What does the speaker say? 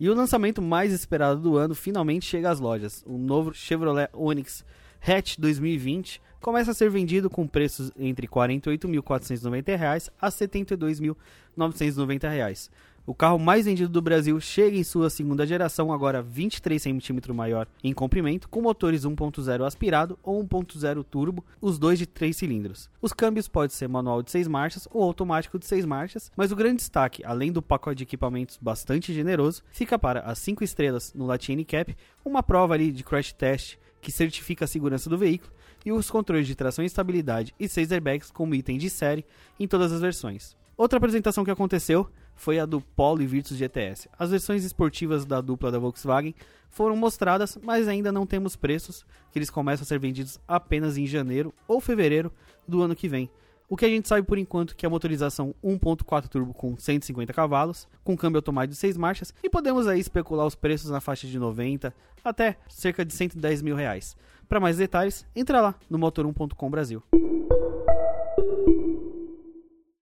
E o lançamento mais esperado do ano finalmente chega às lojas. O novo Chevrolet Onix Hatch 2020 começa a ser vendido com preços entre R$ 48.490 a R$ 72.990. O carro mais vendido do Brasil chega em sua segunda geração, agora 23 cm maior em comprimento, com motores 1.0 aspirado ou 1.0 turbo, os dois de 3 cilindros. Os câmbios podem ser manual de 6 marchas ou automático de 6 marchas, mas o grande destaque, além do pacote de equipamentos bastante generoso, fica para as 5 estrelas no Latin Cap, uma prova ali de crash test que certifica a segurança do veículo, e os controles de tração e estabilidade e 6 airbags como item de série em todas as versões. Outra apresentação que aconteceu foi a do Polo e Virtus GTS. As versões esportivas da dupla da Volkswagen foram mostradas, mas ainda não temos preços, que eles começam a ser vendidos apenas em janeiro ou fevereiro do ano que vem. O que a gente sabe por enquanto é que é a motorização 1.4 turbo com 150 cavalos, com câmbio automático de 6 marchas, e podemos aí especular os preços na faixa de 90 até cerca de 110 mil reais. Para mais detalhes, entra lá no motor1.com Brasil.